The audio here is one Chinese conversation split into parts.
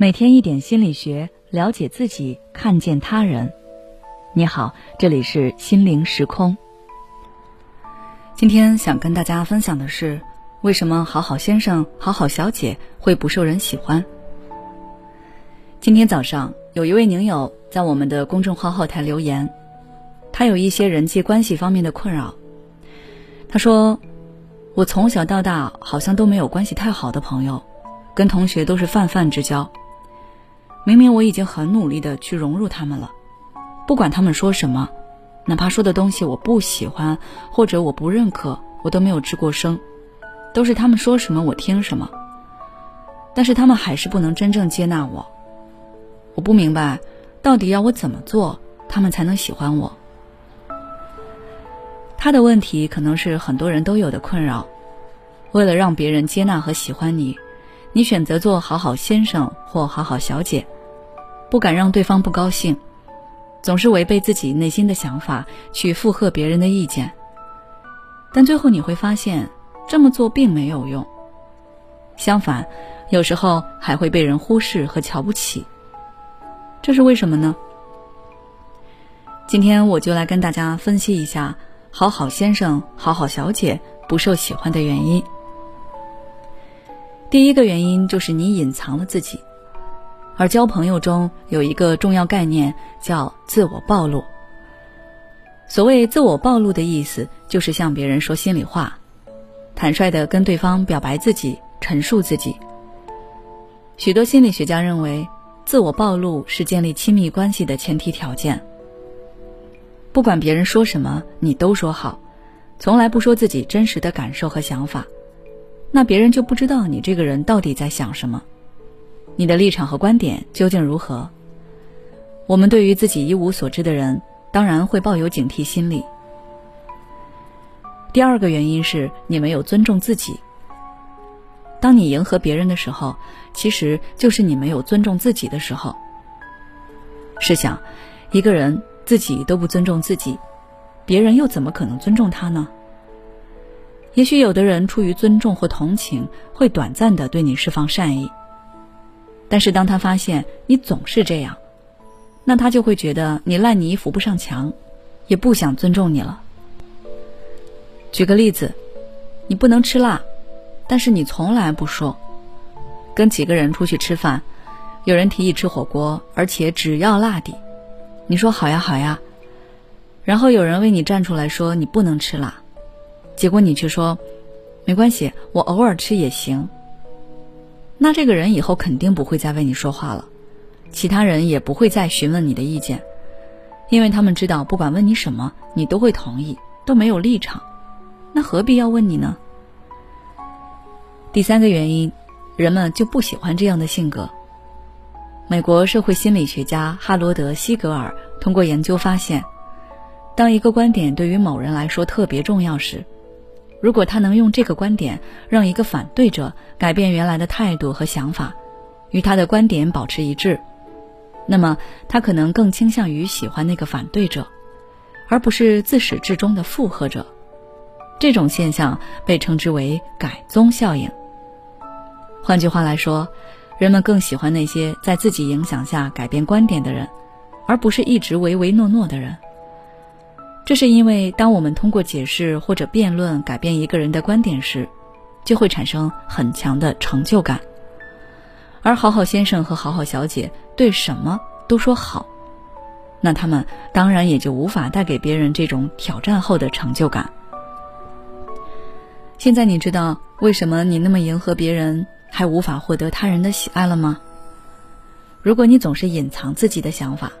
每天一点心理学，了解自己，看见他人。你好，这里是心灵时空。今天想跟大家分享的是，为什么好好先生、好好小姐会不受人喜欢？今天早上，有一位宁友在我们的公众号后台留言，他有一些人际关系方面的困扰。他说：“我从小到大好像都没有关系太好的朋友，跟同学都是泛泛之交。”明明我已经很努力的去融入他们了，不管他们说什么，哪怕说的东西我不喜欢或者我不认可，我都没有吱过声，都是他们说什么我听什么。但是他们还是不能真正接纳我。我不明白，到底要我怎么做，他们才能喜欢我？他的问题可能是很多人都有的困扰。为了让别人接纳和喜欢你。你选择做好好先生或好好小姐，不敢让对方不高兴，总是违背自己内心的想法去附和别人的意见，但最后你会发现这么做并没有用，相反，有时候还会被人忽视和瞧不起。这是为什么呢？今天我就来跟大家分析一下好好先生、好好小姐不受喜欢的原因。第一个原因就是你隐藏了自己，而交朋友中有一个重要概念叫自我暴露。所谓自我暴露的意思，就是向别人说心里话，坦率的跟对方表白自己，陈述自己。许多心理学家认为，自我暴露是建立亲密关系的前提条件。不管别人说什么，你都说好，从来不说自己真实的感受和想法。那别人就不知道你这个人到底在想什么，你的立场和观点究竟如何？我们对于自己一无所知的人，当然会抱有警惕心理。第二个原因是你没有尊重自己。当你迎合别人的时候，其实就是你没有尊重自己的时候。试想，一个人自己都不尊重自己，别人又怎么可能尊重他呢？也许有的人出于尊重或同情，会短暂的对你释放善意。但是当他发现你总是这样，那他就会觉得你烂泥扶不上墙，也不想尊重你了。举个例子，你不能吃辣，但是你从来不说。跟几个人出去吃饭，有人提议吃火锅，而且只要辣底，你说好呀好呀，然后有人为你站出来说你不能吃辣。结果你却说，没关系，我偶尔吃也行。那这个人以后肯定不会再为你说话了，其他人也不会再询问你的意见，因为他们知道不管问你什么，你都会同意，都没有立场，那何必要问你呢？第三个原因，人们就不喜欢这样的性格。美国社会心理学家哈罗德·西格尔通过研究发现，当一个观点对于某人来说特别重要时，如果他能用这个观点让一个反对者改变原来的态度和想法，与他的观点保持一致，那么他可能更倾向于喜欢那个反对者，而不是自始至终的附和者。这种现象被称之为改宗效应。换句话来说，人们更喜欢那些在自己影响下改变观点的人，而不是一直唯唯诺诺的人。这是因为，当我们通过解释或者辩论改变一个人的观点时，就会产生很强的成就感。而好好先生和好好小姐对什么都说好，那他们当然也就无法带给别人这种挑战后的成就感。现在你知道为什么你那么迎合别人，还无法获得他人的喜爱了吗？如果你总是隐藏自己的想法，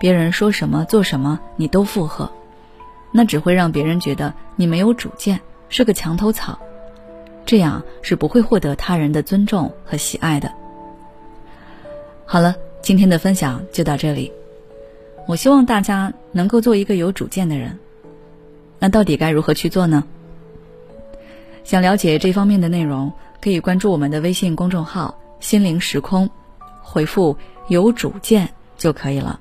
别人说什么做什么你都附和。那只会让别人觉得你没有主见，是个墙头草，这样是不会获得他人的尊重和喜爱的。好了，今天的分享就到这里。我希望大家能够做一个有主见的人。那到底该如何去做呢？想了解这方面的内容，可以关注我们的微信公众号“心灵时空”，回复“有主见”就可以了。